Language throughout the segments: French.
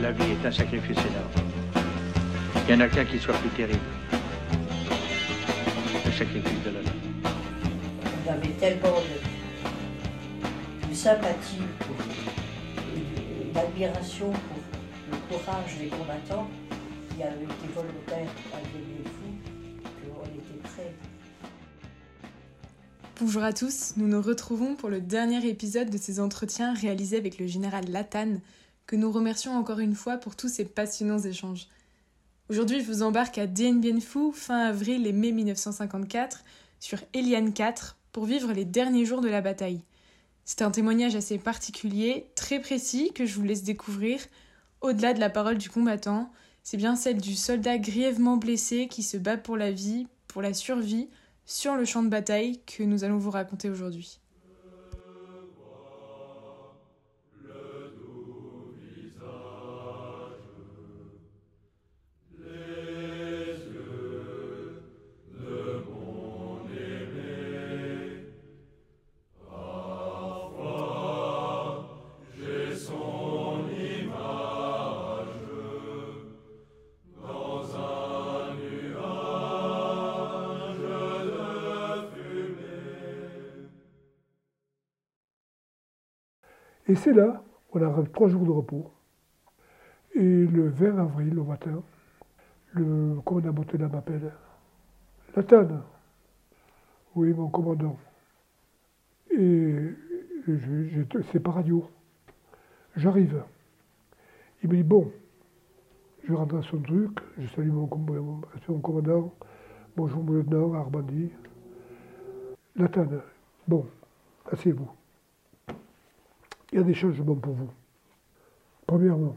la vie est un sacrifice énorme. Il n'y en a qu'un qui soit plus terrible. Le sacrifice de la vie. On avait tellement de, de sympathie d'admiration pour le courage des combattants qui avaient été volontaires à des fous qu'on était prêts. Bonjour à tous, nous nous retrouvons pour le dernier épisode de ces entretiens réalisés avec le général Latane, que nous remercions encore une fois pour tous ces passionnants échanges. Aujourd'hui, je vous embarque à Dien Bien Phu, fin avril et mai 1954, sur Eliane 4, pour vivre les derniers jours de la bataille. C'est un témoignage assez particulier, très précis, que je vous laisse découvrir. Au-delà de la parole du combattant, c'est bien celle du soldat grièvement blessé qui se bat pour la vie, pour la survie, sur le champ de bataille que nous allons vous raconter aujourd'hui. Et c'est là, on a trois jours de repos. Et le 20 avril, au matin, le commandant Montena m'appelle. Latane. Oui, mon commandant? Et c'est par radio. J'arrive. Il me dit, bon, je rentre à son truc, je salue mon, mon commandant, bonjour mon lieutenant, Arbandi. Latane, bon, asseyez-vous il y a des changements pour vous. Premièrement,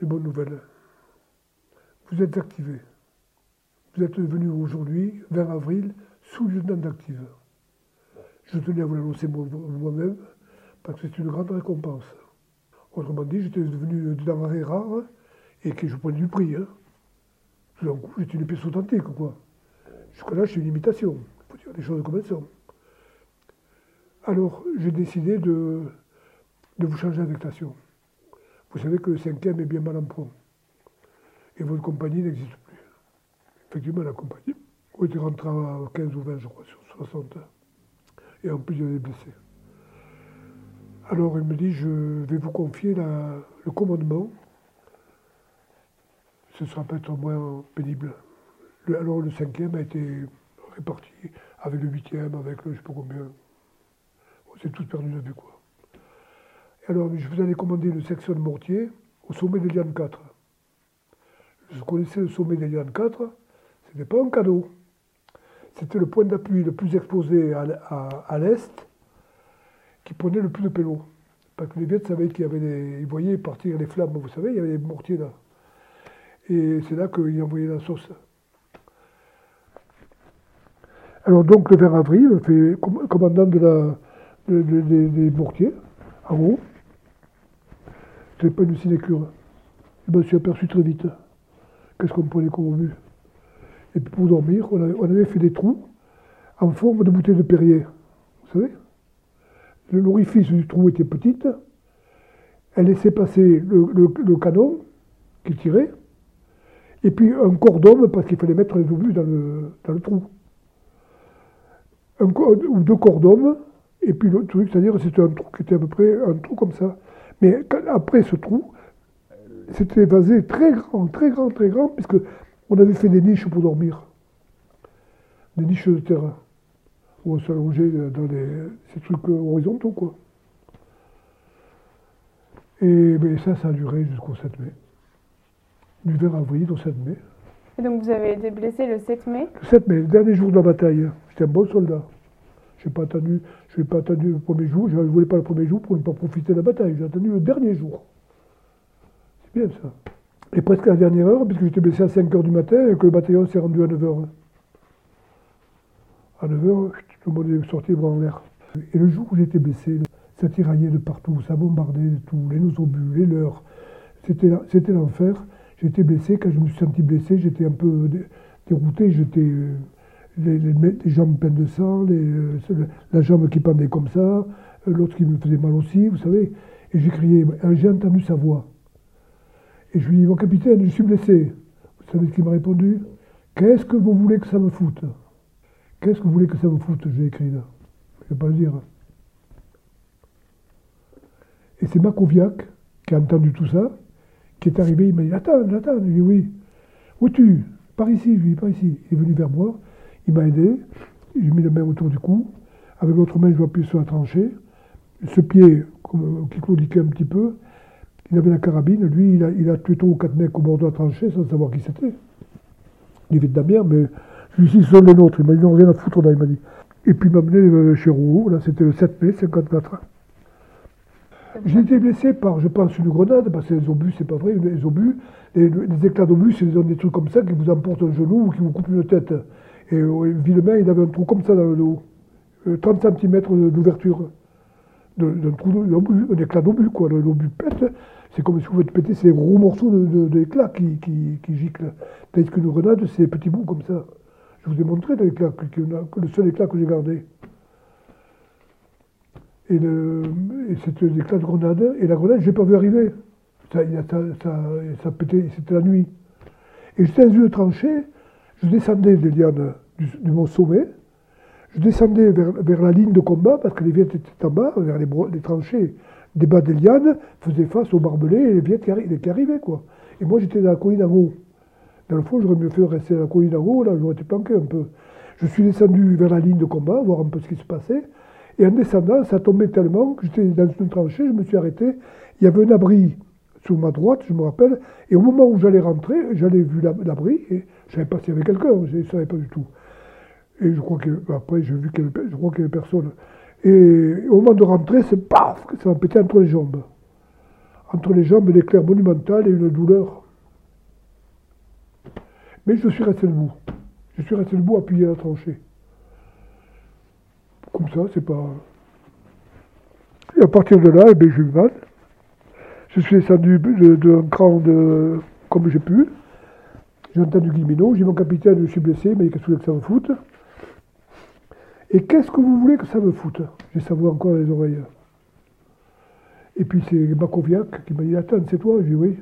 les bonnes nouvelles. Vous êtes activé. Vous êtes devenu aujourd'hui, vers avril, sous-lieutenant d'active. Je tenais à vous l'annoncer moi-même, parce que c'est une grande récompense. Autrement dit, j'étais devenu denrée rare et que je prenais du prix. Hein. Tout d'un coup, j'étais une pièce authentique, quoi. Jusque-là, je suis une imitation. Il faut dire des choses comme elles sont. Alors, j'ai décidé de de vous changer d'affectation. Vous savez que le cinquième est bien mal en point. Et votre compagnie n'existe plus. Effectivement, la compagnie. On était rentré à 15 ou 20, je crois, sur 60. Et en plus, il y avait des blessés. Alors, il me dit, je vais vous confier le commandement. Ce sera peut-être moins pénible. alors, le cinquième a été réparti avec le huitième, avec le je ne sais pas combien. On s'est tous perdus de vue, quoi. Alors, je vous avais commandé une section de mortier au sommet des Lianes 4. Je connaissais le sommet des Lianes 4, ce n'était pas un cadeau. C'était le point d'appui le plus exposé à, l'est, qui prenait le plus de pélo. Parce que les Viettes savaient qu'il y avait des. Ils voyaient partir les flammes, vous savez, il y avait des mortiers là. Et c'est là qu'ils envoyaient la sauce. Alors donc le 20 avril, fait commandant de la, des mortiers, en haut. C'était pas une sinécure. je me suis aperçu très vite. Qu'est-ce qu'on prenait comme but Et puis pour dormir, on avait, fait des trous en forme de bouteille de Perrier. Vous savez? L'orifice du trou était petite. Elle laissait passer le, canon qui tirait. Et puis un cordon, parce qu'il fallait mettre les obus dans le, dans le trou. Un, ou deux cordons, et puis le truc, c'est-à-dire c'était un trou qui était à peu près un trou comme ça. Mais après ce trou, c'était évasé très grand, très grand, très grand, puisque on avait fait des niches pour dormir. Des niches de terrain. Où on s'allongeait dans les, ces trucs horizontaux, quoi. Et ça, ça a duré jusqu'au 7 mai. Du 20 avril au 7 mai. Et donc vous avez été blessé le 7 mai? Le 7 mai, le dernier jour de la bataille. J'étais un bon soldat. Je n'ai pas attendu, pas attendu le premier jour, je ne voulais pas le premier jour pour ne pas profiter de la bataille. J'ai attendu le dernier jour. C'est bien ça. Et presque à la dernière heure, puisque j'étais blessé à 5 h du matin et que le bataillon s'est rendu à 9 h. À 9 h, tout le monde est sorti voir en l'air. Et le jour où j'étais blessé, ça tiraillait de partout, ça bombardait de tout, les obus, les leurs. C'était l'enfer. J'étais blessé, quand je me suis senti blessé, j'étais un peu dérouté, j'étais les, jambes pleines de sang, euh, la jambe qui pendait comme ça, euh, l'autre qui me faisait mal aussi, vous savez. Et j'ai crié, j'ai entendu sa voix. Et je lui dis, mon capitaine, je suis blessé. Vous savez ce qu'il m'a répondu? Qu'est-ce que vous voulez que ça me foute? Qu'est-ce que vous voulez que ça me foute? J'ai écrit là. Je ne vais pas le dire. Et c'est Makoviak qui a entendu tout ça, qui est arrivé, il m'a dit Attends, attends. Je lui ai dit Oui. Où es-tu? Par ici. Je lui ai dit Par ici. Il est venu vers moi, il m'a aidé, j'ai mis la main autour du cou, avec l'autre main, je appuyer sur la tranchée. Ce pied, comme, qui claudiquait un petit peu, il avait la carabine, lui, il a, il a tué trois ou quatre mecs au bord de la tranchée sans savoir qui c'était. Il était Damien, mais celui-ci, ce sont les nôtres. Il m'a dit non, rien à foutre là, il m'a dit. Et puis il m'a amené euh, chez Rouault, là c'était le 7 mai 54. J'ai été blessé par, je pense, une grenade, parce que les obus, c'est pas vrai, les obus, les, les éclats d'obus, c'est des trucs comme ça qui vous emportent un genou ou qui vous coupent une tête. Et euh, Villemain, il avait un trou comme ça dans le dos, euh, 30 cm d'ouverture, d'un éclat d'obus, quoi. L'obus pète, c'est comme si vous faites péter ces gros morceaux d'éclat de, qui, qui, qui, giclent. Tandis qu'une grenade, c'est des petits bouts comme ça. Je vous ai montré l'éclat, le seul éclat que j'ai gardé. Et, et c'était l'éclat de grenade. Et la grenade, je n'ai pas vu arriver. Ça, ça, c'était la nuit. Et j'étais dans une tranchée, je descendais des lianes du, du mont sommet, je descendais vers, la ligne de combat, parce que les Viettes étaient en bas, vers les, tranchées des bas des lianes, faisaient face aux barbelés et les Viettes qui, arrivaient. Quoi. Et moi, j'étais dans la colline en haut. Dans le fond, j'aurais mieux fait rester à la colline en haut, là, j'aurais été planqué un peu. Je suis descendu vers la ligne de combat, voir un peu ce qui se passait. Et en descendant, ça tombait tellement que j'étais dans une tranchée, je me suis arrêté. Il y avait un abri sur ma droite, je me rappelle. Et au moment où j'allais rentrer, j'allais vu l'abri, je savais pas s'il y avait quelqu'un, je ne savais pas du tout. Et je crois j'ai vu qu'il y avait, je crois qu'il avait personne. Et au moment de rentrer, c'est paf, ça m'a pété entre les jambes. Entre les jambes, l'éclair monumental et une douleur. Mais je suis resté debout. Je suis resté debout, appuyé à la tranchée. Comme ça, c'est pas. Et à partir de là, eh bien, j'ai eu mal. Je suis descendu d'un cran de, comme j'ai pu. J'ai entendu Guimino, j'ai mon capitaine, je suis blessé, mais qu'est-ce que ça me foute? Et qu'est-ce que vous voulez que ça me foute? J'ai savoir encore les oreilles. Et puis c'est Makoviak qui m'a dit Attends, c'est toi? J'ai dit oui.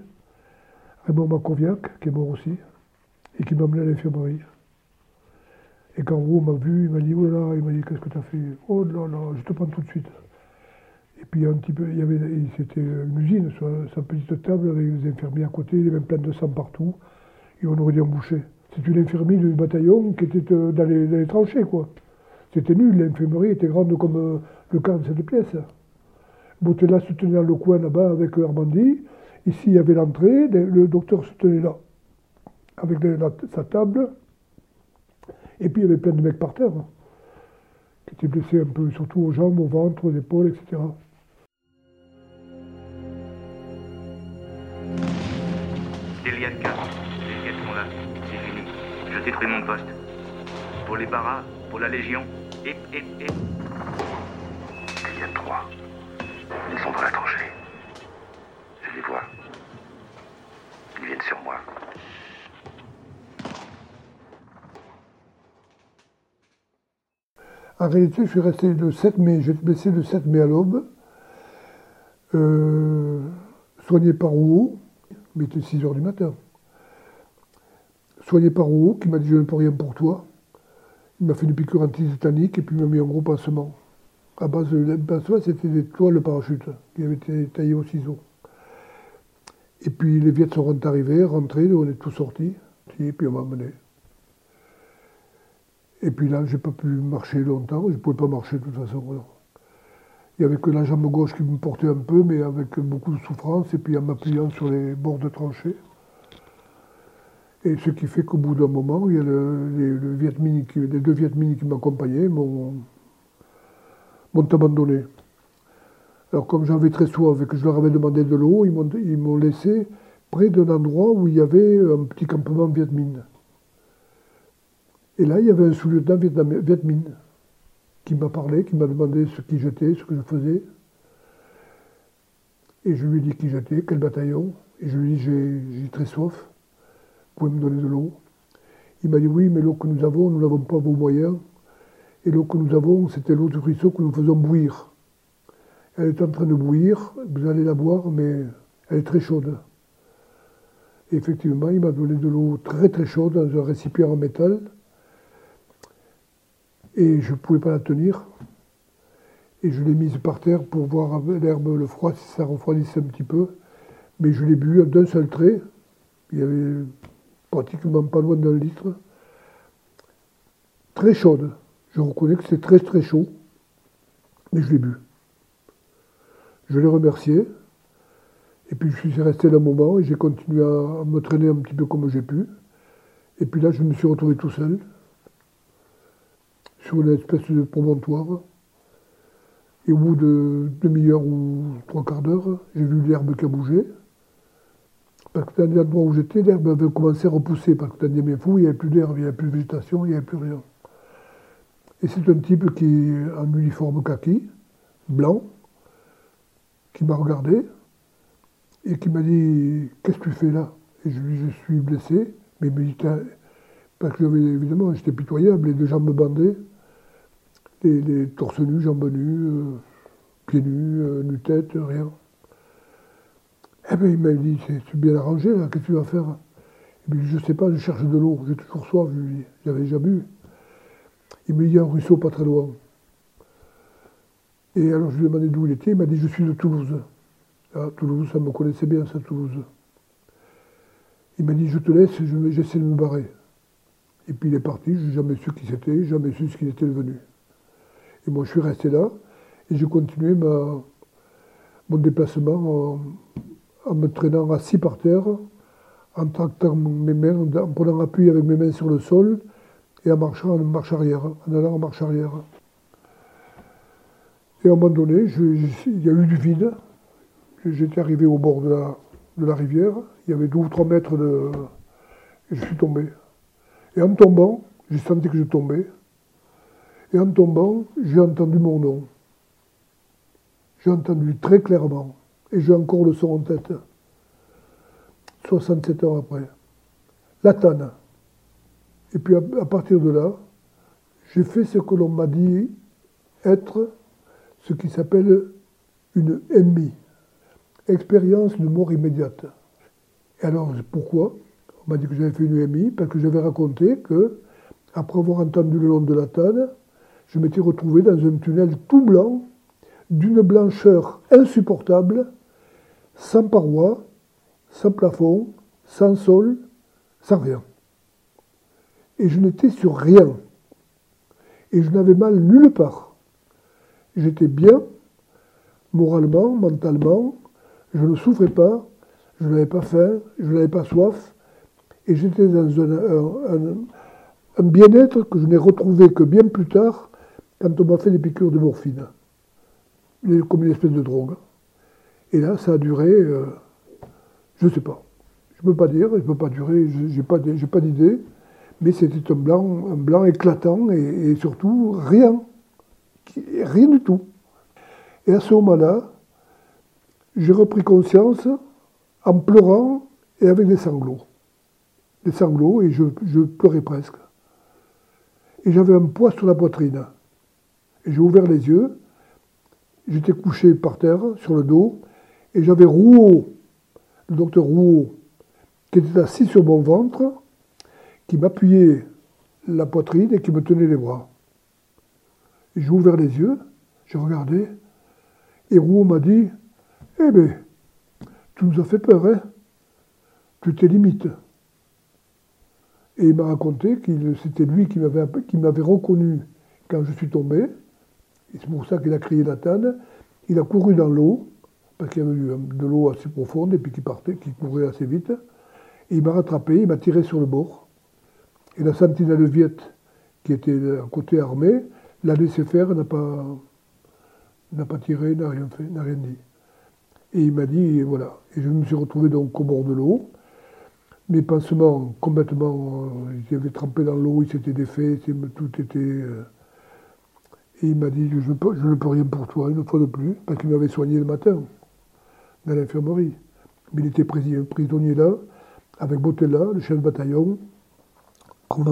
Raymond Makoviak, qui est mort aussi, et qui m'a amené à l'infirmerie. Et quand Roux m'a vu, il m'a dit Oh là il m'a dit Qu'est-ce que tu as fait? Oh là là, je te prends tout de suite. Et puis un petit peu, il y avait, c'était une usine sa petite table avec des infirmiers à côté, il y avait plein de sang partout, on aurait dû emboucher. C'est une infirmerie du bataillon qui était dans les, dans les tranchées, quoi. C'était nul, l'infirmerie était grande comme euh, le quart de cette pièce. Botella se tenait dans le coin là-bas avec Armandi. Ici, il y avait l'entrée, le docteur se tenait là, avec sa table. Et puis, il y avait plein de mecs par terre, qui étaient blessés un peu, surtout aux jambes, au ventre, aux épaules, etc. Je détruis mon poste. Pour les barras, pour la Légion, et, et, et. Delian 3, ils sont dans la tranchée. Je les vois. Ils viennent sur moi. En réalité, je suis resté le 7 mai, j'ai été blessé le 7 mai à l'aube, euh, soigné par Rouault, mais il était 6 heures du matin. Soigné par Rouault, qui m'a dit je ne peux rien pour toi. Il m'a fait une piqûre antisétanique et puis il m'a mis un gros pansement. À base de pansement, c'était des toiles de parachute qui avaient été taillées au ciseau. Et puis les Viettes sont arrivés, rentrés, on est tous sortis, et puis on m'a amené. Et puis là, j'ai pas pu marcher longtemps, je ne pouvais pas marcher de toute façon. Il n'y avait que la jambe gauche qui me portait un peu, mais avec beaucoup de souffrance, et puis en m'appuyant sur les bords de tranchée. Et ce qui fait qu'au bout d'un moment, il y a le, les, le Viet deux Viet qui m'accompagnaient m'ont abandonné. Alors comme j'avais très soif et que je leur avais demandé de l'eau, ils m'ont laissé près d'un endroit où il y avait un petit campement Viet. Et là, il y avait un sous-lieutenant Viet qui m'a parlé, qui m'a demandé ce qui j'étais, ce que je faisais. Et je lui ai dit qui j'étais, quel bataillon. Et je lui ai dit j'ai très soif, pouvez me donner de l'eau. Il m'a dit oui, mais l'eau que nous avons, nous n'avons pas vos moyens. Et l'eau que nous avons, c'était l'eau du ruisseau que nous faisons bouillir. Elle est en train de bouillir, vous allez la boire, mais elle est très chaude. Et effectivement, il m'a donné de l'eau très très chaude dans un récipient en métal. Et je ne pouvais pas la tenir. Et je l'ai mise par terre pour voir l'herbe, le froid, si ça refroidissait un petit peu. Mais je l'ai bu d'un seul trait. Il y avait pratiquement pas loin d'un litre. Très chaude. Je reconnais que c'est très très chaud. Mais je l'ai bu. Je l'ai remercié. Et puis je suis resté là un moment et j'ai continué à, me traîner un petit peu comme j'ai pu. Et puis là, je me suis retrouvé tout seul, sur une espèce de promontoire. Et au bout de demi-heure ou trois quarts d'heure, j'ai vu l'herbe qui a bougé. Parce que dans l'endroit où j'étais, l'herbe avait commencé à repousser. Parce que dans des fous, il n'y avait plus d'herbe, il n'y avait plus de végétation, il n'y avait plus rien. Et c'est un type qui en uniforme kaki, blanc, qui m'a regardé et qui m'a dit Qu'est-ce que tu fais là? Et je lui dis Je suis blessé, mais il me dit Parce que évidemment, j'étais pitoyable, les deux jambes bandées, les, les torses nus, jambes nues, euh, pieds nus, euh, nu-tête, rien. Eh bien, il m'a dit C'est bien arrangé là, qu'est-ce que tu vas faire? Il me dit Je sais pas, je cherche de l'eau, j'ai toujours soif, J'avais déjà bu. Il me dit Il y a un ruisseau pas très loin. Et alors je lui ai demandé d'où il était, il m'a dit Je suis de Toulouse. Ah, Toulouse, ça me connaissait bien, ça, Toulouse. Il m'a dit, je te laisse, j'essaie de me barrer. Et puis il est parti, je n'ai jamais su qui c'était, jamais su ce qu'il était devenu. Et moi, je suis resté là, et j'ai continué ma, mon déplacement en, me traînant assis par terre, en tractant mes mains, en prenant appui avec mes mains sur le sol, et en marchant en marche arrière, en allant en marche arrière. Et à un moment donné, il y a eu du vide, J'étais arrivé au bord de la, de la, rivière, il y avait deux ou trois mètres de. Et je suis tombé. Et en tombant, j'ai senti que je tombais. Et en tombant, j'ai entendu mon nom. J'ai entendu très clairement. Et j'ai encore le son en tête. 67 ans après. La tanne. Et puis à, partir de là, j'ai fait ce que l'on m'a dit être ce qui s'appelle une MI expérience de mort immédiate. Et alors, pourquoi On m'a dit que j'avais fait une EMI, parce que j'avais raconté que, après avoir entendu le nom de la tanne, je m'étais retrouvé dans un tunnel tout blanc, d'une blancheur insupportable, sans parois, sans plafond, sans sol, sans rien. Et je n'étais sur rien. Et je n'avais mal nulle part. J'étais bien, moralement, mentalement, je ne souffrais pas, je n'avais pas faim, je n'avais pas soif, et j'étais dans un, bien-être que je n'ai retrouvé que bien plus tard, quand on m'a fait des piqûres de morphine, comme une espèce de drogue. Et là, ça a duré, euh, je ne sais pas. Je ne peux pas dire, je ne peux pas durer, je n'ai pas, d'idée, mais c'était un blanc, un blanc éclatant et, et surtout rien. Rien du tout. Et à ce moment-là, j'ai repris conscience en pleurant et avec des sanglots. Des sanglots et je, pleurais presque. Et j'avais un poids sur la poitrine. Et j'ai ouvert les yeux. J'étais couché par terre, sur le dos, et j'avais Rouault, le docteur Rouault, qui était assis sur mon ventre, qui m'appuyait la poitrine et qui me tenait les bras. J'ai ouvert les yeux, j'ai regardé, et Rouault m'a dit eh bien, tu nous as fait peur, hein Tu t'es limite. Et il m'a raconté que c'était lui qui m'avait, reconnu quand je suis tombé. Et c'est pour ça qu'il a crié la tanne. Il a couru dans l'eau, parce qu'il y avait eu de l'eau assez profonde et puis qui partait, qui courait assez vite. Et il m'a rattrapé, il m'a tiré sur le bord. Et la sentinelle viette, qui était à côté armée, l'a laissé faire, n'a pas, n'a pas tiré, n'a rien fait, n'a rien dit. Et il m'a dit, voilà. Et je me suis retrouvé donc au bord de l'eau. Mes pansements complètement, euh, avaient trempé dans l'eau, ils s'étaient défaits, tout était. Euh, et il m'a dit, je, je, ne peux rien pour toi, une fois de plus, parce qu'il m'avait soigné le matin, dans l'infirmerie. Il était prisonnier là, avec Botella, le chef de bataillon,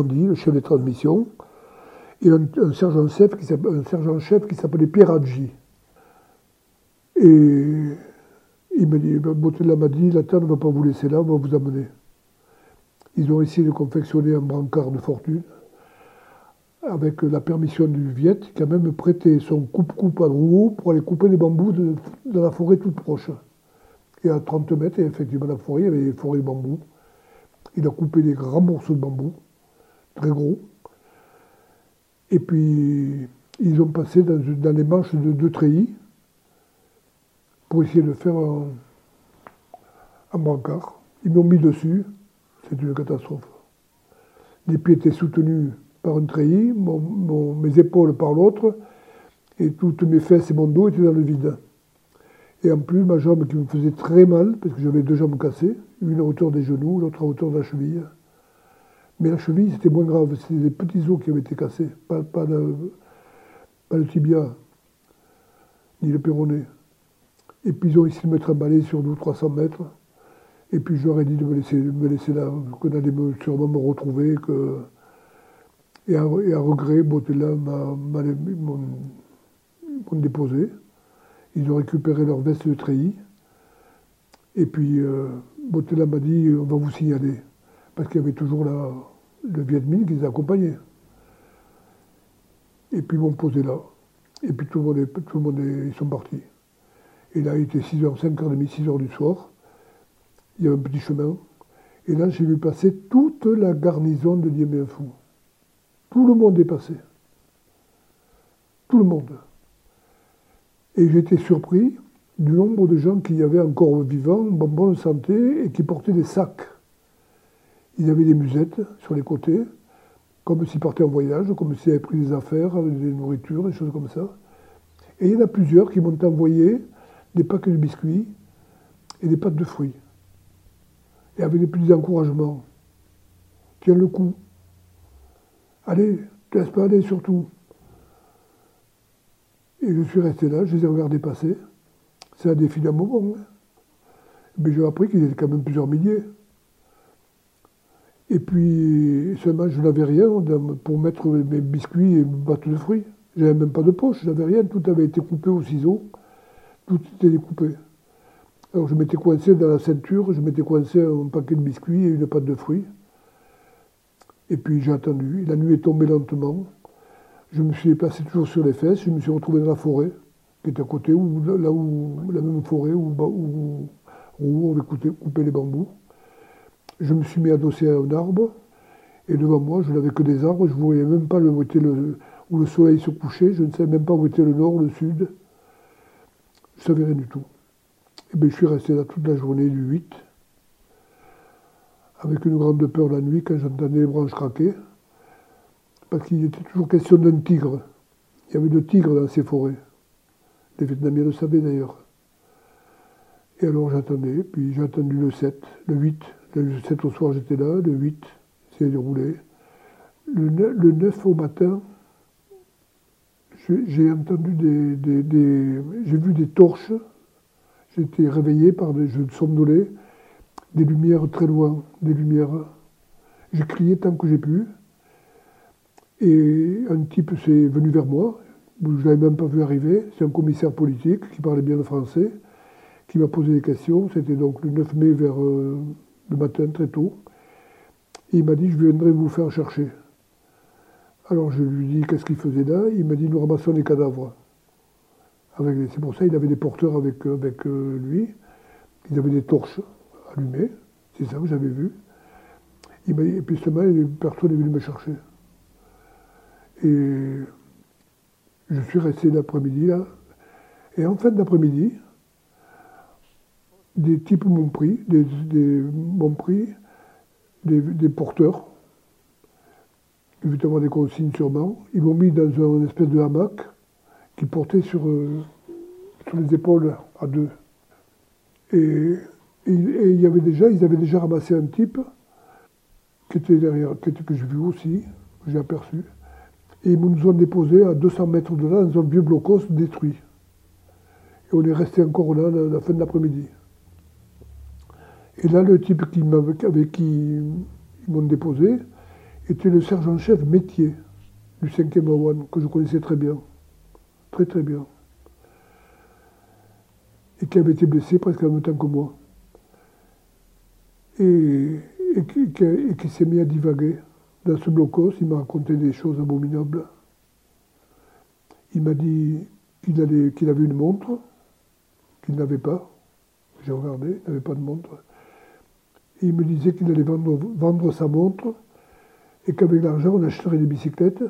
dit, le chef de transmission, et un, sergent-chef qui s'appelait Pierre Adji. Et il dit, Botella m'a dit, la terre ne va pas vous laisser là, on va vous amener. Ils ont essayé de confectionner un brancard de fortune avec la permission du Viet, qui a même prêté son coupe-coupe à rouleau pour aller couper des bambous de, la forêt toute proche. Et à 30 mètres, effectivement, la forêt, il y avait des forêts de bambous. Il a coupé des grands morceaux de bambou, très gros. Et puis, ils ont passé dans, les manches de deux treillis pour essayer de faire un, un brancard. Ils m'ont mis dessus. C'est une catastrophe. Les pieds étaient soutenus par un treillis, mes épaules par l'autre, et toutes mes fesses et mon dos étaient dans le vide. Et en plus, ma jambe qui me faisait très mal, parce que j'avais deux jambes cassées, une à hauteur des genoux, l'autre à hauteur de la cheville. Mais la cheville, c'était moins grave, c'était des petits os qui avaient été cassés, pas, le, tibia, ni le péroné. Et puis ils ont essayé de me trimballer sur 200 300 mètres. Et puis je leur ai dit de me laisser, me laisser là, qu'on allait sûrement me retrouver. Que... Et, à, regret, Botella m'a déposé. Ils ont récupéré leur veste de treillis. Et puis euh, Botella m'a dit on va vous signaler. Parce qu'il y avait toujours la, le Viet Minh qui les accompagnait. Et puis ils m'ont posé là. Et puis tout le monde, tout le monde ils sont partis. Et là, il était 6h, 5h30, 6h du soir il y a un petit chemin. Et là, j'ai vu passer toute la garnison de Dien Fou. Tout le monde est passé. Tout le monde. Et j'étais surpris du nombre de gens qui y avait encore vivants, en bonne santé, et qui portaient des sacs. Ils avaient des musettes sur les côtés, comme s'ils partaient en voyage, comme s'ils avaient pris des affaires, des nourritures, des choses comme ça. Et il y en a plusieurs qui m'ont envoyé des paquets de biscuits et des pâtes de fruits et avec des petits encouragements. Tiens le coup. Allez, te laisse pas aller surtout. Et je suis resté là, je les ai regardés passer. C'est un défi d'un moment. Hein. Mais j'ai appris qu'ils étaient quand même plusieurs milliers. Et puis, seulement, je n'avais rien pour mettre mes biscuits et mes bateaux de fruits. J'avais même pas de poche, j'avais rien. Tout avait été coupé au ciseau. Tout était découpé. Alors je m'étais coincé dans la ceinture, je m'étais coincé un paquet de biscuits et une pâte de fruits. Et puis j'ai attendu. La nuit est tombée lentement. Je me suis placé toujours sur les fesses. Je me suis retrouvé dans la forêt, qui était à côté, où, là où la même forêt où, où on avait coupé, les bambous. Je me suis mis adossé à un arbre. Et devant moi, je n'avais que des arbres. Je ne voyais même pas où, le, où le soleil se couchait. Je ne savais même pas où était le nord, le sud. Je ne savais rien du tout. Et eh je suis resté là toute la journée du 8, avec une grande peur la nuit quand j'entendais les branches craquer, parce qu'il était toujours question d'un tigre. Il y avait de tigres dans ces forêts. Les Vietnamiens le savaient d'ailleurs. Et alors j'attendais, puis j'ai attendu le 7, le 8. Le 7 au soir j'étais là, le 8 s'est déroulé. Le 9, le 9, au matin, j'ai entendu des, des j'ai vu des torches été réveillé par des jeux de somnolés, des lumières très loin, des lumières. J'ai crié tant que j'ai pu. Et un type s'est venu vers moi, je ne l'avais même pas vu arriver. C'est un commissaire politique qui parlait bien le français, qui m'a posé des questions. C'était donc le 9 mai vers euh, le matin, très tôt. Et il m'a dit Je viendrai vous faire chercher. Alors je lui dit Qu'est-ce qu'il faisait là? Il m'a dit Nous ramassons les cadavres. C'est pour ça qu'il avait des porteurs avec, euh, euh, lui. Ils avaient des torches allumées. C'est ça que j'avais vu. Et puis seulement, personne n'est venu me chercher. Et je suis resté l'après-midi là. Et en fin d'après-midi, des types m'ont pris, des, m'ont pris, des, porteurs, évidemment des consignes sûrement. Ils m'ont mis dans un espèce de hamac qui portait sur, euh, sur les épaules à deux. Et, y avait déjà, ils avaient déjà ramassé un type qui était derrière, que j'ai vu aussi, que j'ai aperçu. Et ils nous ont déposé à 200 mètres de là dans un vieux blocos détruit. Et on est resté encore là la, fin de l'après-midi. Et là, le type qui avec qui ils m'ont déposé était le sergent-chef métier du 5e Awan, que je connaissais très bien très très bien. Et qui avait été blessé presque en même temps que moi. Et, qui s'est mis à divaguer. Dans ce blocos, il m'a raconté des choses abominables. Il m'a dit qu'il avait une montre, qu'il n'avait pas. J'ai regardé, il n'avait pas de montre. Et il me disait qu'il allait vendre, sa montre et qu'avec l'argent, on achèterait des bicyclettes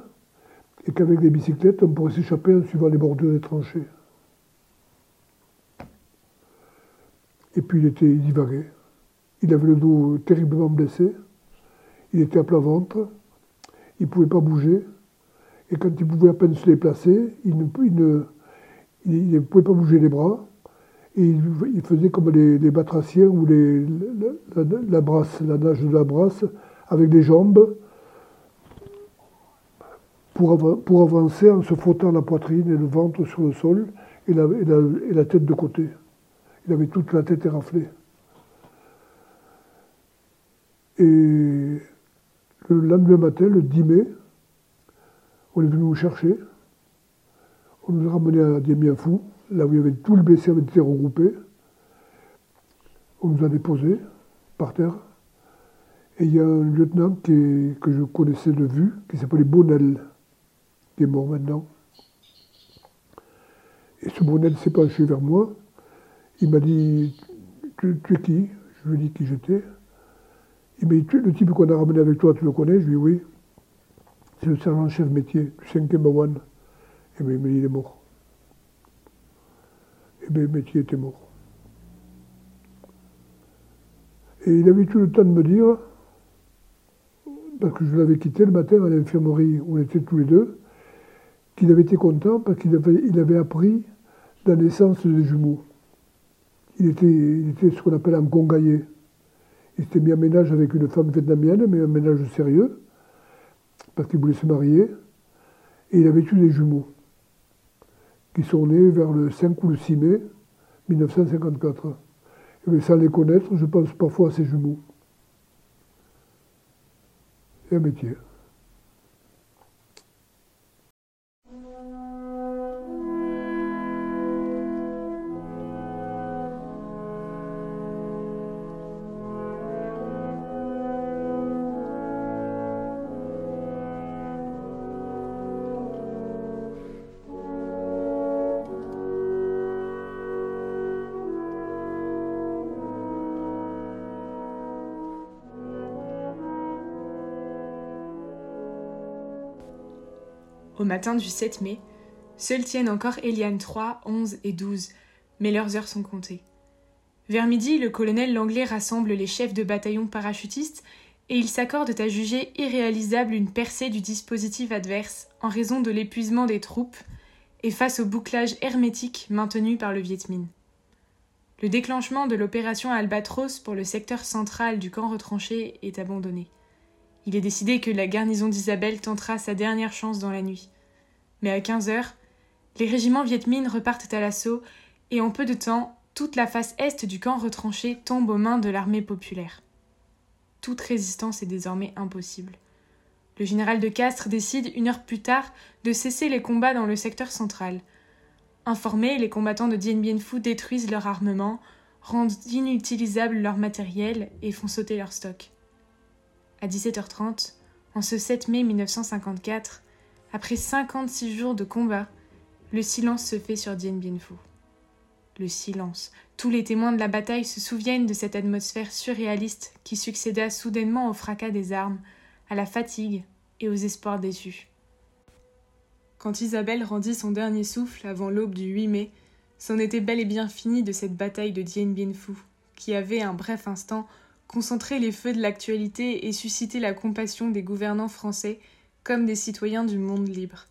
et qu'avec les bicyclettes, on pourrait s'échapper en suivant les bordures des tranchées. Et puis il était il divaguait. Il avait le dos terriblement blessé. Il était à plat ventre. Il ne pouvait pas bouger. Et quand il pouvait à peine se déplacer, il ne, pouvait pas bouger les bras. Et il, faisait comme les, batraciens ou les, la, brasse, la nage de la brasse, avec des jambes, pour, pour avancer en se frottant la poitrine et le ventre sur le sol et la, et la tête de côté. Il avait toute la tête éraflée. Et le lendemain matin, le 10 mai, on est venu nous chercher. On nous a ramenés à Dien-Bien-Fou, là où il y avait tout le BC avait été regroupé. On nous a déposés par terre. Et il y a un lieutenant que je connaissais de vue, qui s'appelait Bonnel, qui est mort maintenant. Et ce Bonnel s'est penché vers moi. Il m'a dit tu, es qui? Je lui ai dit qui j'étais. Il m'a dit Le type qu'on a ramené avec toi, tu le connais Je lui dit Oui. C'est le sergent-chef métier du 5e Bawan. Et il m'a dit Il est mort. Et bien, le métier était mort. Et il avait tout le temps de me dire, parce que je l'avais quitté le matin à l'infirmerie où on était tous les deux, qu'il avait été content parce qu'il avait, il avait appris la naissance des jumeaux. Il était, il était ce qu'on appelle un congaillé. Il s'était mis en ménage avec une femme vietnamienne, mais un ménage sérieux, parce qu'il voulait se marier. Et il avait eu des jumeaux, qui sont nés vers le 5 ou le 6 mai 1954. Et sans les connaître, je pense parfois à ces jumeaux. C'est un métier. Matin du 7 mai, seuls tiennent encore Eliane 3, 11 et 12, mais leurs heures sont comptées. Vers midi, le colonel Langlais rassemble les chefs de bataillon parachutistes et ils s'accordent à juger irréalisable une percée du dispositif adverse en raison de l'épuisement des troupes et face au bouclage hermétique maintenu par le Viet Minh. Le déclenchement de l'opération Albatros pour le secteur central du camp retranché est abandonné. Il est décidé que la garnison d'Isabelle tentera sa dernière chance dans la nuit. Mais à 15 heures, les régiments Viet Minh repartent à l'assaut et en peu de temps, toute la face est du camp retranché tombe aux mains de l'armée populaire. Toute résistance est désormais impossible. Le général de Castres décide une heure plus tard de cesser les combats dans le secteur central. Informés, les combattants de Dien Bien Phu détruisent leur armement, rendent inutilisable leur matériel et font sauter leur stock. À 17h30, en ce 7 mai 1954, après 56 jours de combat, le silence se fait sur Dien Bien Phu. Le silence. Tous les témoins de la bataille se souviennent de cette atmosphère surréaliste qui succéda soudainement au fracas des armes, à la fatigue et aux espoirs déçus. Quand Isabelle rendit son dernier souffle avant l'aube du 8 mai, c'en était bel et bien fini de cette bataille de Dien Bien Phu, qui avait un bref instant concentrer les feux de l'actualité et susciter la compassion des gouvernants français comme des citoyens du monde libre.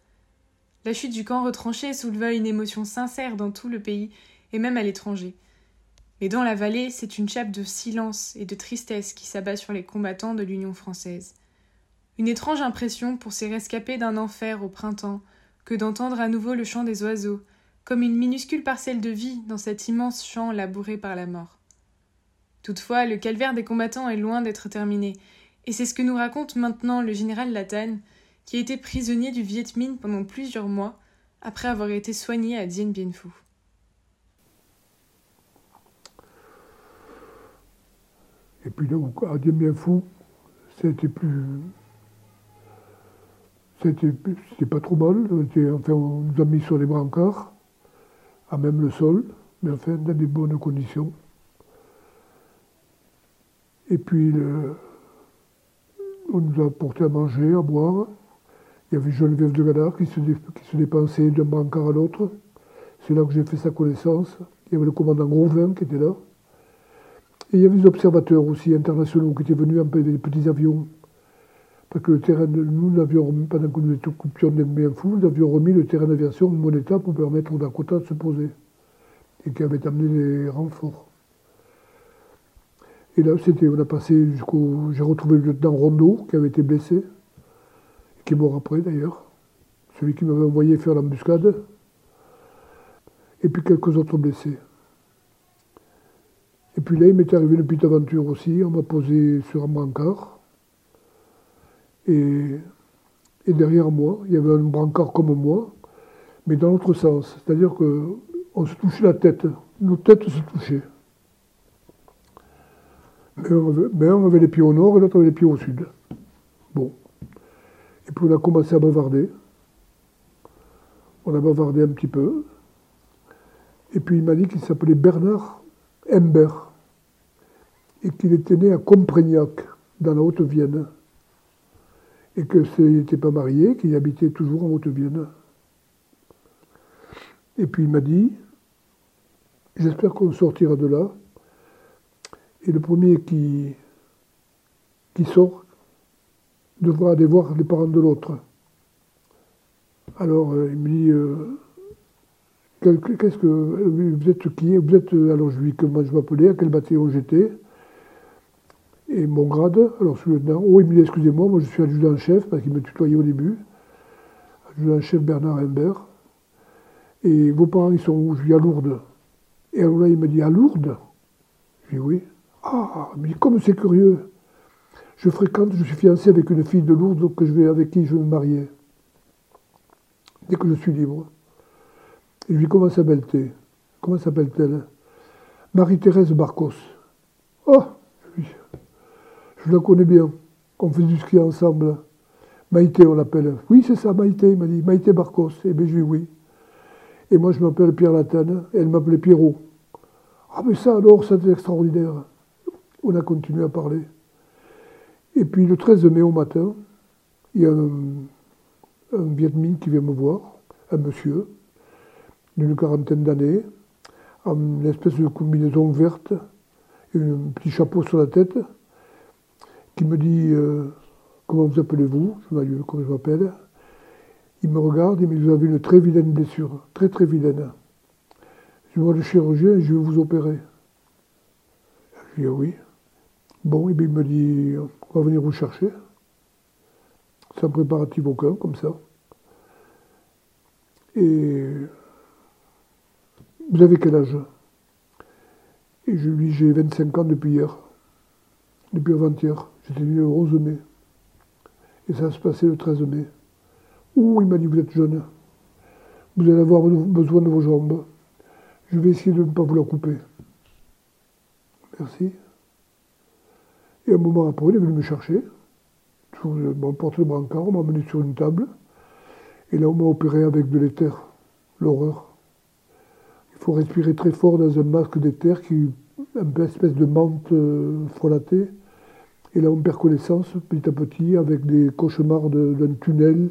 La chute du camp retranché souleva une émotion sincère dans tout le pays et même à l'étranger. Mais dans la vallée, c'est une chape de silence et de tristesse qui s'abat sur les combattants de l'Union française. Une étrange impression pour ces rescapés d'un enfer au printemps que d'entendre à nouveau le chant des oiseaux, comme une minuscule parcelle de vie dans cet immense champ labouré par la mort. Toutefois, le calvaire des combattants est loin d'être terminé, et c'est ce que nous raconte maintenant le général Latane, qui a été prisonnier du Viet Minh pendant plusieurs mois après avoir été soigné à Dien Bien Phu. Et puis là, à Dieu bien fou, c'était plus. C'était pas trop mal. Enfin, on nous a mis sur les brancards, à même le sol, mais enfin, dans des bonnes conditions. Et puis, on nous a apporté à manger, à boire. Il y avait Geneviève de Gadar qui se, qui se dépensait d'un brancard à l'autre. C'est là que j'ai fait sa connaissance. Il y avait le commandant Gauvin qui était là. Et il y avait des observateurs aussi internationaux qui étaient venus peu des petits avions. Parce que le terrain, nous avions pendant que nous étions des bien fous, nous avions remis le terrain d'aviation en mon état pour permettre aux Dakota de se poser. Et qui avait amené les renforts. Et là, c'était, on a passé jusqu'au. J'ai retrouvé le lieutenant Rondeau, qui avait été blessé, qui est mort après d'ailleurs. Celui qui m'avait envoyé faire l'embuscade. Et puis quelques autres blessés. Et puis là, il m'est arrivé une petite aventure aussi. On m'a posé sur un brancard. Et, et, derrière moi, il y avait un brancard comme moi, mais dans l'autre sens. C'est-à-dire qu'on se touchait la tête. Nos têtes se touchaient. Mais on, avait, les pieds au nord et l'autre avait les pieds au sud. Bon. Et puis on a commencé à bavarder. On a bavardé un petit peu. Et puis il m'a dit qu'il s'appelait Bernard Ember et qu'il était né à Comprignac, dans la Haute-Vienne. Et que n'était pas marié, qu'il habitait toujours en Haute-Vienne. Et puis il m'a dit, j'espère qu'on sortira de là et le premier qui sort devra aller voir les parents de l'autre. Alors euh, il me dit euh, Qu'est-ce que. Vous êtes qui? Vous êtes. Alors je lui dis comment je m'appelais, à quel bataillon j'étais. Et mon grade, alors sous-lieutenant. Oh, il me dit Excusez-moi, moi je suis adjudant-chef, parce qu'il me tutoyait au début. Adjudant-chef Bernard Imbert. Et vos parents, ils sont où? Je lui dis à Lourdes. Et alors là, il me dit À Lourdes? Je dis Oui. Ah, mais comme c'est curieux. Je fréquente, je suis fiancé avec une fille de Lourdes que je vais, avec qui je vais me marier. Dès que je suis libre. Et je lui dis Comment s'appelle-t-elle? Comment s'appelle-t-elle? Marie-Thérèse Barcos. Oh Je la connais bien. On fait du ski ensemble. Maïté, on l'appelle. Oui, c'est ça, Maïté, il m'a dit. Maïté Barcos. Et eh bien, je dis oui. Et moi, je m'appelle Pierre Latane, et elle m'appelait Pierrot. Ah, mais ça alors, c'est extraordinaire. On a continué à parler. Et puis le 13 mai au matin, il y a un, un qui vient me voir, un monsieur d'une quarantaine d'années, en une espèce de combinaison verte, et un petit chapeau sur la tête, qui me dit euh, Comment vous appelez-vous? Je comment je m'appelle? Il me regarde et me dit Vous avez une très vilaine blessure, très très vilaine. Je vois le chirurgien je vais vous opérer. Je dis Oui. Bon, et bien il me dit, on va venir vous chercher. Sans préparatif aucun, comme ça. Et vous avez quel âge? Et je lui dis, j'ai 25 ans depuis hier. Depuis avant-hier. J'étais le 11 mai. Et ça se passer le 13 mai. Ouh, il m'a dit, vous êtes jeune. Vous allez avoir besoin de vos jambes. Je vais essayer de ne pas vous la couper. Merci. Et un moment après, il est venu me chercher. Sur mon porte-brancard, on m'a amené sur une table. Et là, on m'a opéré avec de l'éther. L'horreur. Il faut respirer très fort dans un masque d'éther qui un peu espèce de menthe euh, frelatée. Et là, on perd connaissance petit à petit avec des cauchemars d'un tunnel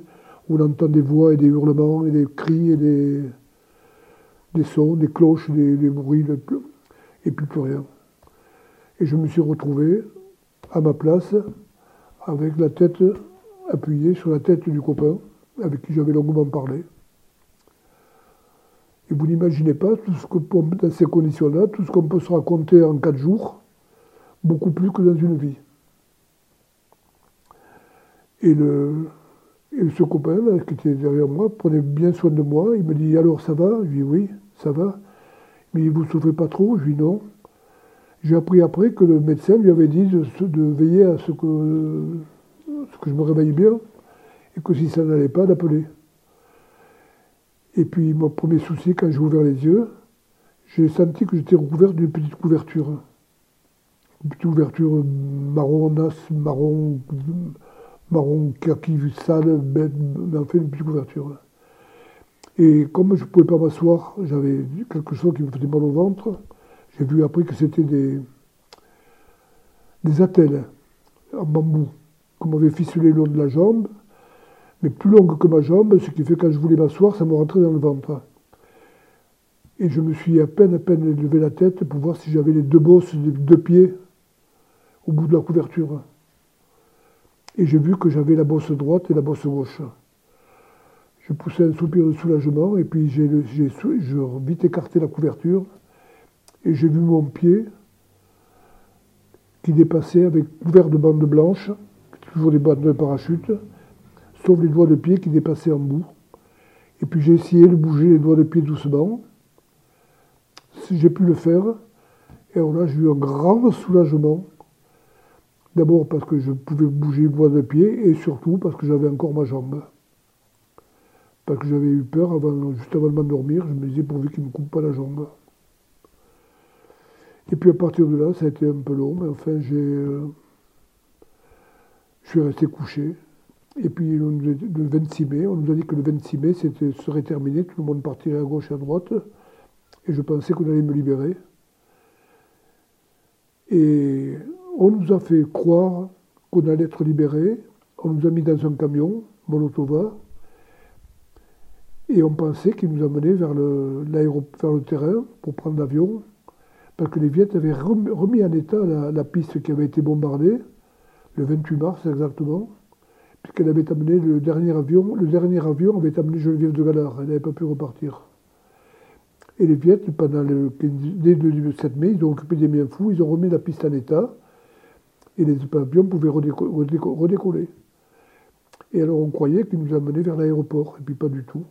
où on entend des voix et des hurlements et des cris et des, des sons, des cloches, des bruits, et puis plus rien. Et je me suis retrouvé à ma place, avec la tête appuyée sur la tête du copain, avec qui j'avais longuement parlé. Et vous n'imaginez pas, tout ce que, dans ces conditions-là, tout ce qu'on peut se raconter en quatre jours, beaucoup plus que dans une vie. Et, le, et ce copain qui était derrière moi prenait bien soin de moi. Il me dit Alors ça va? Je lui dis Oui, ça va. Mais vous ne souffrez pas trop? Je lui dis Non. J'ai appris après que le médecin lui avait dit de, veiller à ce que, je me réveille bien et que si ça n'allait pas, d'appeler. Et puis mon premier souci, quand j'ai ouvert les yeux, j'ai senti que j'étais recouvert d'une petite couverture. Une petite ouverture marron nas, marron, marron kaki sale, mais en fait une petite ouverture. Et comme je ne pouvais pas m'asseoir, j'avais quelque chose qui me faisait mal au ventre. J'ai vu après que c'était des, des attelles en bambou qu'on m'avait ficelé le long de la jambe, mais plus longue que ma jambe, ce qui fait que quand je voulais m'asseoir, ça me rentrait dans le ventre. Et je me suis à peine, à peine levé la tête pour voir si j'avais les deux bosses des deux pieds au bout de la couverture. Et j'ai vu que j'avais la bosse droite et la bosse gauche. Je poussais un soupir de soulagement et puis j'ai vite écarté la couverture et j'ai vu mon pied qui dépassait avec couvert de bandes blanches, toujours des bandes de parachute, sauf les doigts de pied qui dépassaient en bout. Et puis j'ai essayé de bouger les doigts de pied doucement. J'ai pu le faire. Et alors là, j'ai eu un grand soulagement. D'abord parce que je pouvais bouger les doigts de pied et surtout parce que j'avais encore ma jambe. Parce que j'avais eu peur avant, juste avant de m'endormir. Je me disais pourvu qu'il ne me coupe pas la jambe. Et puis à partir de là, ça a été un peu long, mais enfin, j'ai, euh, je suis resté couché. Et puis le 26 mai, on nous a dit que le 26 mai, c'était, serait terminé, tout le monde partirait à gauche et à droite. Et je pensais qu'on allait me libérer. Et on nous a fait croire qu'on allait être libéré. On nous a mis dans un camion, Molotova, et on pensait qu'il nous amenait vers le, vers le terrain pour prendre l'avion parce que les Viettes avaient remis en état la, piste qui avait été bombardée, le 28 mars exactement, puisqu'elle avait amené le dernier avion, le dernier avion avait amené Geneviève de Galard, elle n'avait pas pu repartir. Et les Viettes, pendant le, dès le 7 mai, ils ont occupé des biens fous, ils ont remis la piste en état, et les avions pouvaient redécoller. Et alors on croyait qu'ils nous amenaient vers l'aéroport, et puis pas du tout.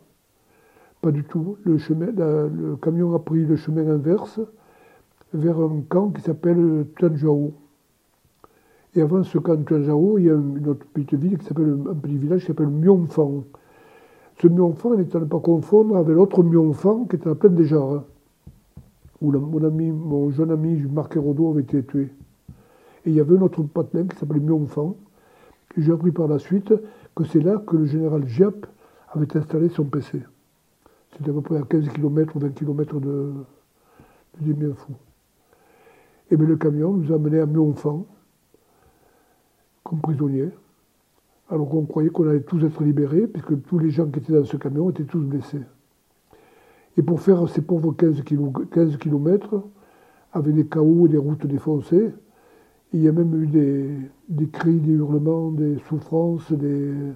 Pas du tout. Le, camion a pris le chemin inverse, vers un camp qui s'appelle Tuanjao. Et avant ce camp Tuanjao, il y a une autre petite ville qui s'appelle, un petit village qui s'appelle Myonfan. Ce Myonfan n'est à ne pas confondre avec l'autre Myonfan qui était à la plaine des Jarres, où mon, ami, mon jeune ami Marc Hérodo avait été tué. Et il y avait un autre patelin qui s'appelait Myonfan. Et j'ai appris par la suite que c'est là que le général Giap avait installé son PC. C'était à peu près à 15 km ou 20 km de, de. Et bien le camion nous a amenés à Mionfant, comme prisonniers, alors qu'on croyait qu'on allait tous être libérés, puisque tous les gens qui étaient dans ce camion étaient tous blessés. Et pour faire ces pauvres 15, km, avec des chaos et des routes défoncées, il y a même eu des, cris, des hurlements, des souffrances, il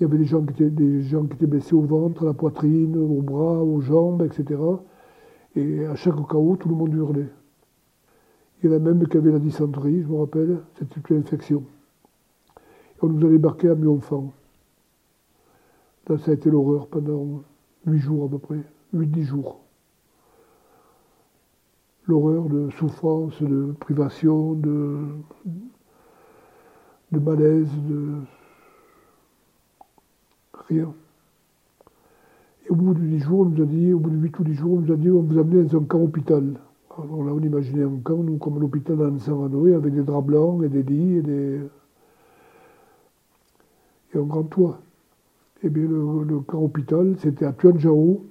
y avait des gens, qui étaient, des gens qui étaient blessés au ventre, à la poitrine, aux bras, aux jambes, etc. Et à chaque chaos, tout le monde hurlait. Il y en a même qui avaient la dysenterie, je me rappelle, c'était une infection. on nous a débarqué à Mionfant. Là, ça a été l'horreur pendant huit jours à peu près, huit-dix jours. L'horreur de souffrance, de privation, de, malaise, de rien. Et au bout de dix jours, on nous a dit, au bout de huit ou dix jours, on nous a dit, on vous amener dans un camp hôpital. Alors là, on imaginait un camp, nous, comme l'hôpital d'Anne-Saint avec des draps blancs et des lits et, des... et un grand toit. Et eh bien, le, camp hôpital, c'était à Tuanjao.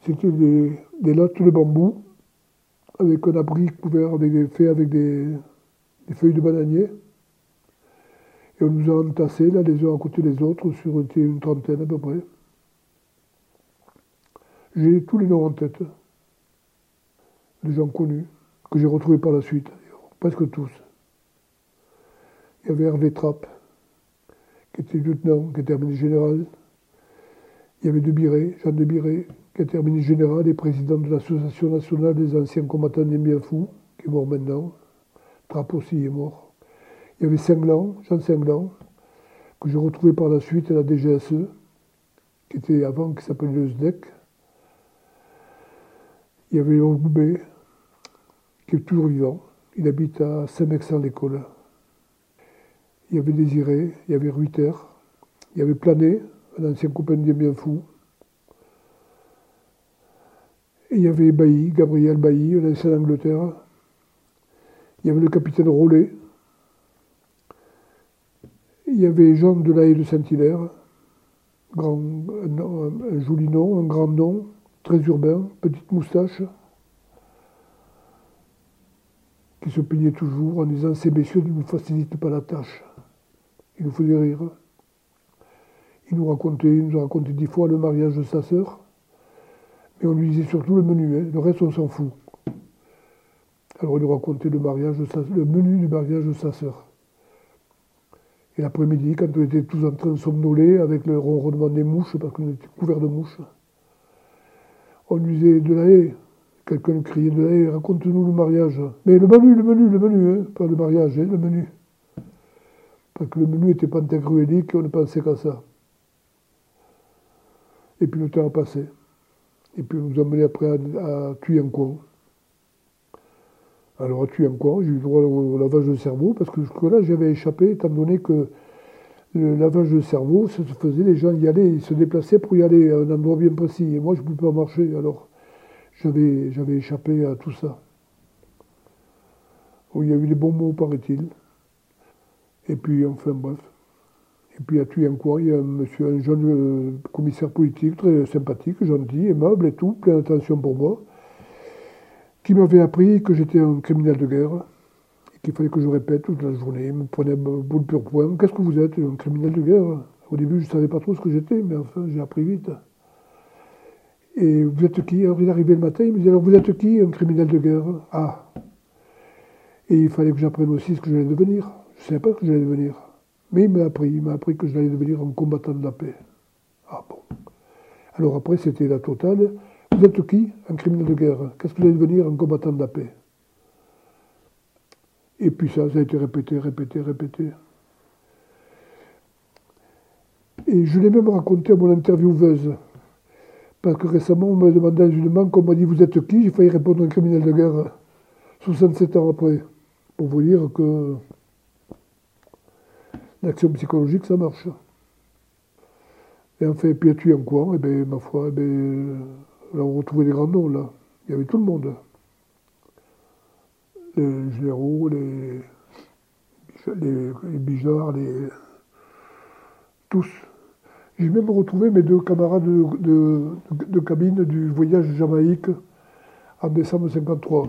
C'était des, des lattes de bambou avec un abri couvert avec des, fait avec des, feuilles de bananier. Et on nous a entassés là, les uns à côté des autres, sur une trentaine à peu près. J'ai tous les noms en tête des gens connus, que j'ai retrouvés par la suite, presque tous. Il y avait Hervé Trapp, qui était lieutenant, qui était terminé général. Il y avait De Jean De Biré, qui était terminé général et président de l'Association nationale des anciens combattants des Bienfous, qui est mort maintenant. Trapp aussi est mort. Il y avait Singlan, Jean Singlan, que j'ai retrouvé par la suite à la DGSE, qui était avant, qui s'appelait le SDEC. Il y avait Léon qui est toujours vivant. Il habite à Saint-Mexan-l'École. Il y avait Désiré, il y avait Ruiter, il y avait Plané, un ancien copain de bien fou. Il y avait Bailly, Gabriel Bailly, un ancien d'Angleterre. Il y avait le capitaine Rollet. Il y avait Jean de la Haye de Saint-Hilaire. Un, un joli nom, un grand nom, très urbain, petite moustache, qui se peignait toujours en disant Ces messieurs ne nous facilitent pas la tâche. Il nous faisait rire. Il nous racontait, il nous a raconté dix fois le mariage de sa sœur, mais on lui disait surtout le menu, hein. le reste on s'en fout. Alors il nous racontait le, le menu du mariage de sa sœur. Et l'après-midi, quand on était tous en train de somnoler avec le ronronnement des mouches, parce qu'on était couverts de mouches, on lui disait de la haie. Quelqu'un criait de raconte-nous le mariage. Mais le menu, le menu, le menu, hein, pas le mariage, hein, le menu. Parce que le menu était pantagruélique, on ne pensait qu'à ça. Et puis le temps a passé. Et puis on nous a emmenés après à, à Thuyancourt. Alors à Thuyancourt, j'ai eu droit au lavage de cerveau, parce que jusque-là, j'avais échappé, étant donné que le lavage de cerveau, ça se faisait, les gens y allaient, ils se déplaçaient pour y aller à un endroit bien précis. Et moi, je ne pouvais pas marcher, alors j'avais, échappé à tout ça. Où il y a eu des bons mots, paraît-il. Et puis, enfin, bref. Et puis à Thuyancourt, il y a un monsieur, un jeune euh, commissaire politique, très sympathique, gentil, aimable et tout, plein d'attention pour moi, qui m'avait appris que j'étais un criminel de guerre, et qu'il fallait que je répète toute la journée. Il me prenait boule pur point. Qu'est-ce que vous êtes, un criminel de guerre? Au début, je ne savais pas trop ce que j'étais, mais enfin, j'ai appris vite. Et vous êtes qui? Alors il arrivait le matin, il me disait, alors vous êtes qui, un criminel de guerre? Ah Et il fallait que j'apprenne aussi ce que j'allais devenir. Je ne savais pas ce que j'allais devenir. Mais il m'a appris, il m'a appris que j'allais devenir un combattant de la paix. Ah bon. Alors après, c'était la totale. Vous êtes qui Un criminel de guerre? Qu'est-ce que vous allez devenir Un combattant de la paix? Et puis ça, ça a été répété, répété, répété. Et je l'ai même raconté à mon intervieweuse. Parce que récemment, on m'a demandé dans une banque, on m'a dit Vous êtes qui? J'ai failli répondre un criminel de guerre 67 ans après. Pour vous dire que l'action psychologique, ça marche. Et enfin, puis à tuer en quoi Eh bien, ma foi, eh bien, là, on retrouvait des grands noms, là. Il y avait tout le monde. Les généraux, les, les, les bijards, les, tous. J'ai même retrouvé mes deux camarades de, cabine du voyage Jamaïque en décembre 53.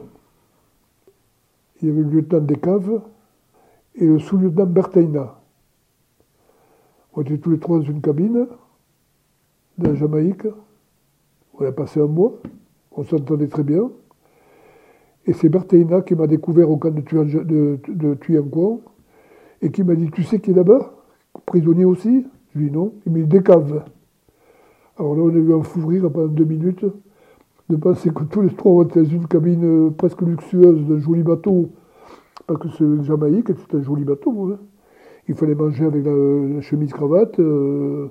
Il y avait le lieutenant Descaves et le sous-lieutenant Berteina. On était tous les trois dans une cabine, de la Jamaïque. On a passé un mois, on s'entendait très bien. Et c'est Berteina qui m'a découvert au camp de, de, de et qui m'a dit Tu sais qui est là-bas? Prisonnier aussi? Je lui dis non. Il dit Décave. Alors là, on a eu un fou rire pendant deux minutes de penser que tous les trois étaient dans une cabine presque luxueuse d'un joli bateau. Parce que c'est Jamaïque, c'est un joli bateau. Hein. Il fallait manger avec la, la chemise-cravate, euh,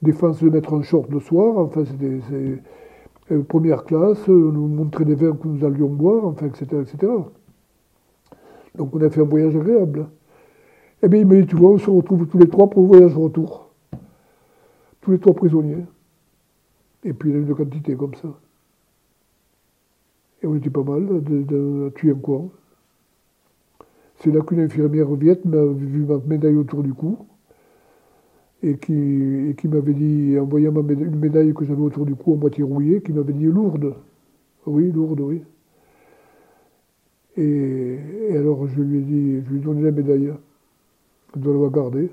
défense de mettre en short le soir. Enfin, c'était euh, première classe, on nous montrait des vins que nous allions boire, enfin, etc., etc. Donc on a fait un voyage agréable. Eh bien, il m'a dit, tu vois, on se retrouve tous les trois pour le voyage retour. Tous les trois prisonniers. Et puis il y a une quantité comme ça. Et on était pas mal, de, tuer un coin. C'est là qu'une infirmière viette m'a vu ma médaille autour du cou et qui, m'avait dit, en voyant une médaille que j'avais autour du cou en moitié rouillée, qui m'avait dit lourde. Oui, lourde, oui. Et, alors je lui ai dit, je lui ai donné la médaille. Je dois l'avoir gardée.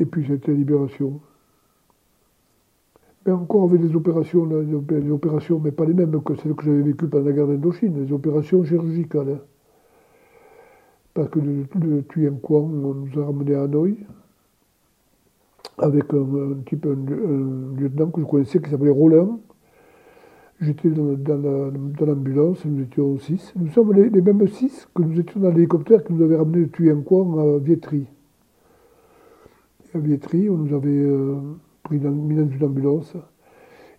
Et puis c'était la libération. Mais encore avec des opérations, des opérations, mais pas les mêmes que celles que j'avais vécues pendant la guerre d'Indochine, des opérations chirurgicales. Parce que de, de Thuyancourt, on nous a ramenés à Hanoï avec un, type, un, lieutenant que je connaissais qui s'appelait Roland. J'étais dans, l'ambulance, nous étions six. Nous sommes les, mêmes six que nous étions dans l'hélicoptère qui nous avait ramenés de Thuyancourt à Vietri. À on nous avait euh, pris dans, mis dans une ambulance.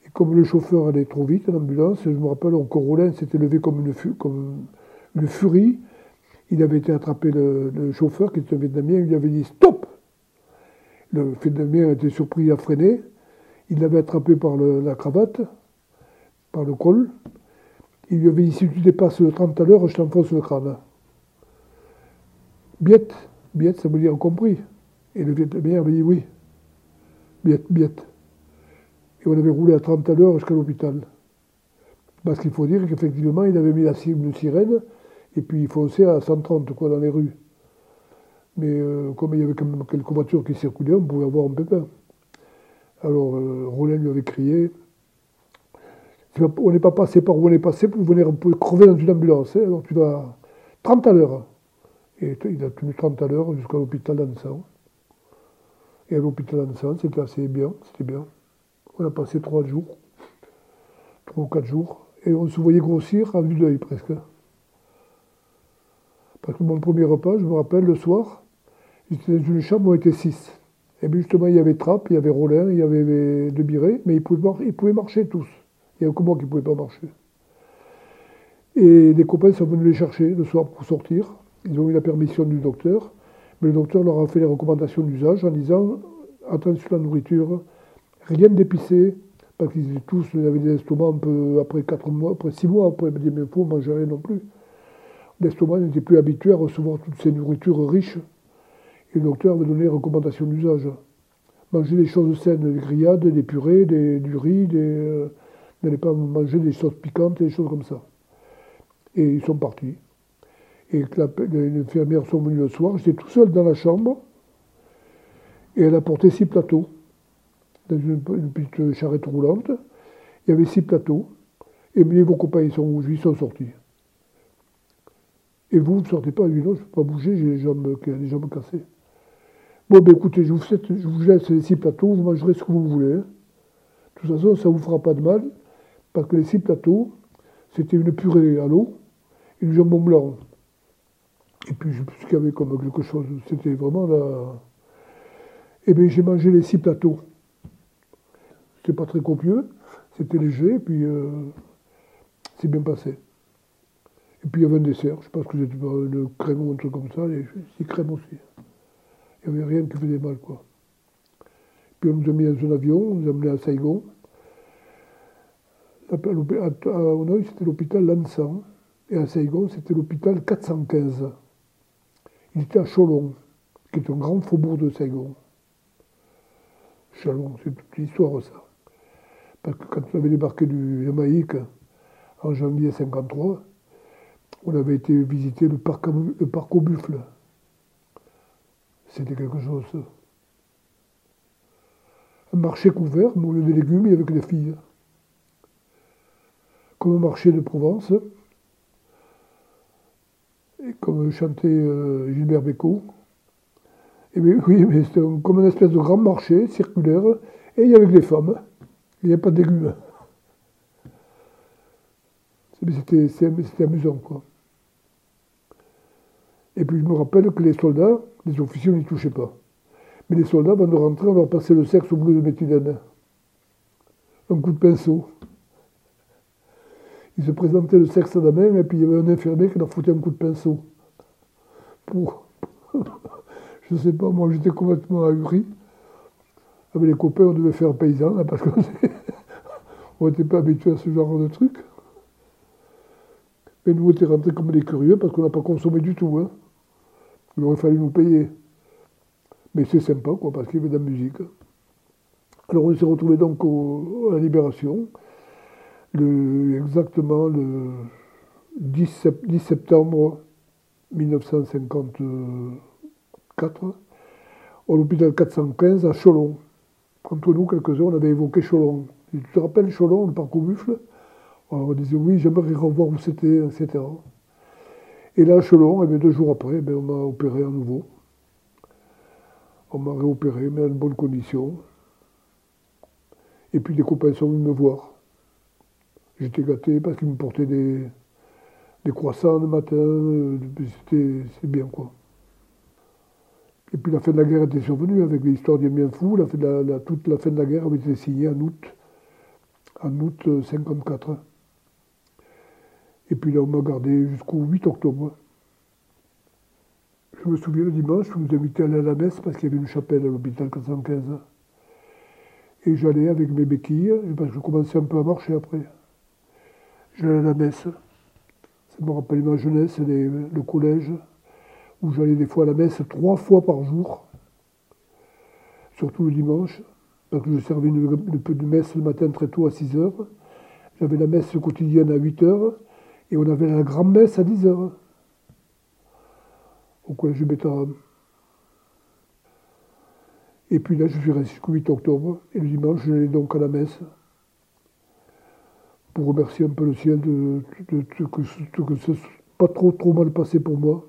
Et comme le chauffeur allait trop vite en ambulance, je me rappelle encore Roland s'était levé comme une, furie il avait été attrapé le, chauffeur, qui était un Vietnamien, il lui avait dit stop Le Vietnamien a été surpris à freiner. Il l'avait attrapé par la cravate, par le col. Il lui avait dit si tu dépasses le 30 à l'heure, je t'enfonce le crâne. Biette, biette, ça veut dire compris. Et le Vietnamien avait dit oui. Biette, biette. Et on avait roulé à 30 à l'heure jusqu'à l'hôpital. Parce qu'il faut dire qu'effectivement, il avait mis la une sirène, et puis il fonçait à 130 quoi, dans les rues. Mais euh, comme il y avait quand même quelques voitures qui circulaient, on pouvait avoir un pépin. Alors euh, Rollin lui avait crié On n'est pas passé par où on est passé pour venir crever dans une ambulance. Hein. alors tu vas 30 à l'heure. Et il a tenu 30 à l'heure jusqu'à l'hôpital d'Ansan. Et à l'hôpital d'Ansan, c'était assez bien, c'était bien. On a passé trois jours, trois ou quatre jours, et on se voyait grossir à vue d'œil presque. Parce que mon premier repas, je me rappelle, le soir, j'étais dans une chambre où on était six. Et bien justement, il y avait Trapp, il y avait Rollin, il y avait De Biré, mais ils pouvaient, ils pouvaient marcher tous. Il n'y avait que moi qui ne pouvais pas marcher. Et les copains sont venus les chercher le soir pour sortir. Ils ont eu la permission du docteur, mais le docteur leur a fait les recommandations d'usage en disant attention à la nourriture, rien d'épicé, parce qu'ils tous avaient des estomacs un peu après 4 mois, après 6 mois, après, disaient mais faut manger rien non plus. L'estomac n'était plus habitué à recevoir toutes ces nourritures riches. Et le docteur avait donné les recommandations d'usage. Manger des choses saines, des grillades, des purées, du riz, des, euh, n'allez pas manger des sauces piquantes, des choses comme ça. Et ils sont partis. Et les infirmières sont venues le soir, j'étais tout seul dans la chambre, et elle a porté six plateaux, dans une, petite charrette roulante. Il y avait six plateaux, et vos copains, ils sont où? Ils sont sortis. Et vous, ne sortez pas, non, je ne peux pas bouger, j'ai les jambes, cassées. Bon, ben écoutez, je vous, vous laisse les six plateaux, vous mangerez ce que vous voulez. Hein. De toute façon, ça ne vous fera pas de mal, parce que les six plateaux, c'était une purée à l'eau du jambon blanc. Et puis, plus qu'il y avait comme quelque chose. C'était vraiment là. Eh bien, j'ai mangé les six plateaux. C'était pas très copieux, c'était léger, et puis euh, c'est bien passé. Et puis il y avait un dessert, je pense que c'était une crème ou un truc comme ça, et c'est crème aussi. Il n'y avait rien qui faisait mal, quoi. Puis on nous a mis dans un avion, on nous a amenés à Saigon. À Hanoï, c'était l'hôpital Lansan, et à Saigon, c'était l'hôpital 415. Il était à Cholon, qui est un grand faubourg de Saigon. Cholon, c'est toute l'histoire, ça. Parce que quand on avait débarqué du Jamaïque en janvier 1953, on avait été visiter le parc, le parc aux buffles. C'était quelque chose. Un marché couvert, mais au des légumes, il n'y avait que des filles. Comme un marché de Provence, comme chantait euh, Gilbert Bécaud. Et oui, mais c'était comme une espèce de grand marché circulaire, et il y avait que des femmes. Il n'y avait pas de. C'était amusant, quoi. Et puis je me rappelle que les soldats, les officiers n'y touchaient pas. Mais les soldats, avant de rentrer, on leur passait le sexe au bleu de méthylène. Un coup de pinceau. Ils se présentaient le sexe à la main, et puis il y avait un infirmier qui leur foutait un coup de pinceau. Pour. je sais pas, moi j'étais complètement ahuri. Avec les copains, on devait faire paysan, là, parce qu'on n'était pas habitué à ce genre de truc. Mais nous, on était rentrés comme des curieux parce qu'on n'a pas consommé du tout. Hein. Il aurait fallu nous payer. Mais c'est sympa, quoi, parce qu'il y avait de la musique. Alors on s'est retrouvés donc à la Libération, exactement le 10, septembre 1954, au l'hôpital 415 à Cholon. Entre nous, quelques-uns, on avait évoqué Cholon. Tu te rappelles Cholon, le parc au buffle On disait oui, j'aimerais revoir où c'était, etc. Et là, Chelon, eh deux jours après, eh on m'a opéré à nouveau. On m'a réopéré, mais en bonne condition. Et puis des copains sont venus me voir. J'étais gâté parce qu'ils me portaient des, croissants le matin. Euh, c'était bien, quoi. Et puis la fin de la guerre était survenue avec l'histoire des bien fou. La, la, toute la fin de la guerre avait été signée en août, en août 54. Euh, et puis là, on m'a gardé jusqu'au 8 octobre. Je me souviens le dimanche, je vous invitais à aller à la messe parce qu'il y avait une chapelle à l'hôpital 415. Et j'allais avec mes béquilles, parce que je commençais un peu à marcher après. J'allais à la messe. Ça me rappelle ma jeunesse, le collège, où j'allais des fois à la messe trois fois par jour, surtout le dimanche, parce que je servais une, une, messe le matin très tôt à 6 heures. J'avais la messe quotidienne à 8 heures, et on avait la grande messe à 10 heures au collège de Bétarame. Et puis là, je suis resté jusqu'au 8 octobre, et le dimanche, j'allais donc à la messe pour remercier un peu le ciel de, que, ce soit pas trop trop mal passé pour moi.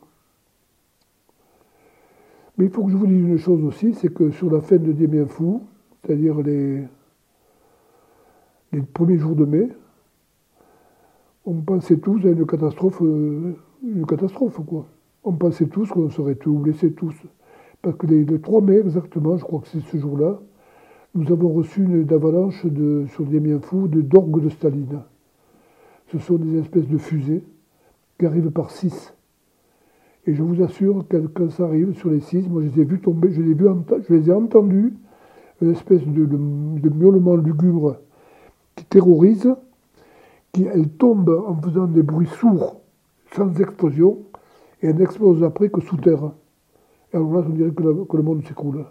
Mais il faut que je vous dise une chose aussi, c'est que sur la fin de Des Fou, c'est-à-dire les, les premiers jours de mai, on pensait tous à une catastrophe, euh, une catastrophe quoi. On pensait tous qu'on serait tous blessés tous. Parce que le 3 mai exactement, je crois que c'est ce jour-là, nous avons reçu une avalanche de, sur des fous de d'orgues de Staline. Ce sont des espèces de fusées qui arrivent par six. Et je vous assure que quand ça arrive sur les six, moi je les ai vus tomber, je les, je ai entendus, une espèce de, miaulement lugubre qui terrorise, qui elle tombe en faisant des bruits sourds, sans explosion, et elle n'explose après que sous terre. Et alors là, dirait que, que le monde s'écroule.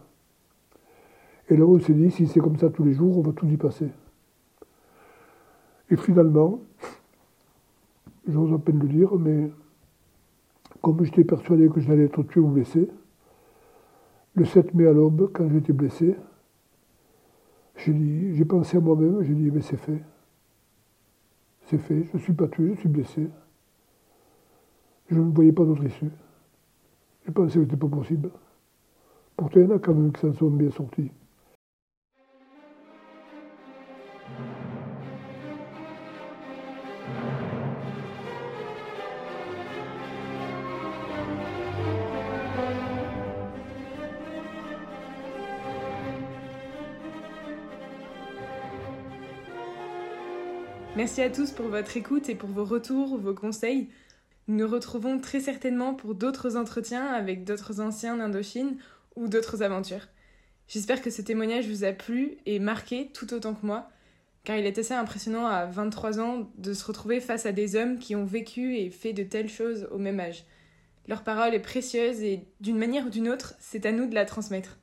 Et là, on s'est dit, si c'est comme ça tous les jours, on va tout y passer. Et finalement, j'ose à peine le dire, mais comme j'étais persuadé que j'allais être tué ou blessé, le 7 mai à l'aube, quand j'étais blessé, j'ai j'ai pensé à moi-même, j'ai dit, mais c'est fait. C'est fait, je ne suis pas tué, je suis blessé. Je ne voyais pas d'autre issue. J'ai pensé que ce n'était pas possible. Pourtant, il y en a quand même qui s'en sont bien sortis. Merci à tous pour votre écoute et pour vos retours, vos conseils. Nous nous retrouvons très certainement pour d'autres entretiens avec d'autres anciens d'Indochine ou d'autres aventures. J'espère que ce témoignage vous a plu et marqué tout autant que moi, car il est assez impressionnant à 23 ans de se retrouver face à des hommes qui ont vécu et fait de telles choses au même âge. Leur parole est précieuse et d'une manière ou d'une autre, c'est à nous de la transmettre.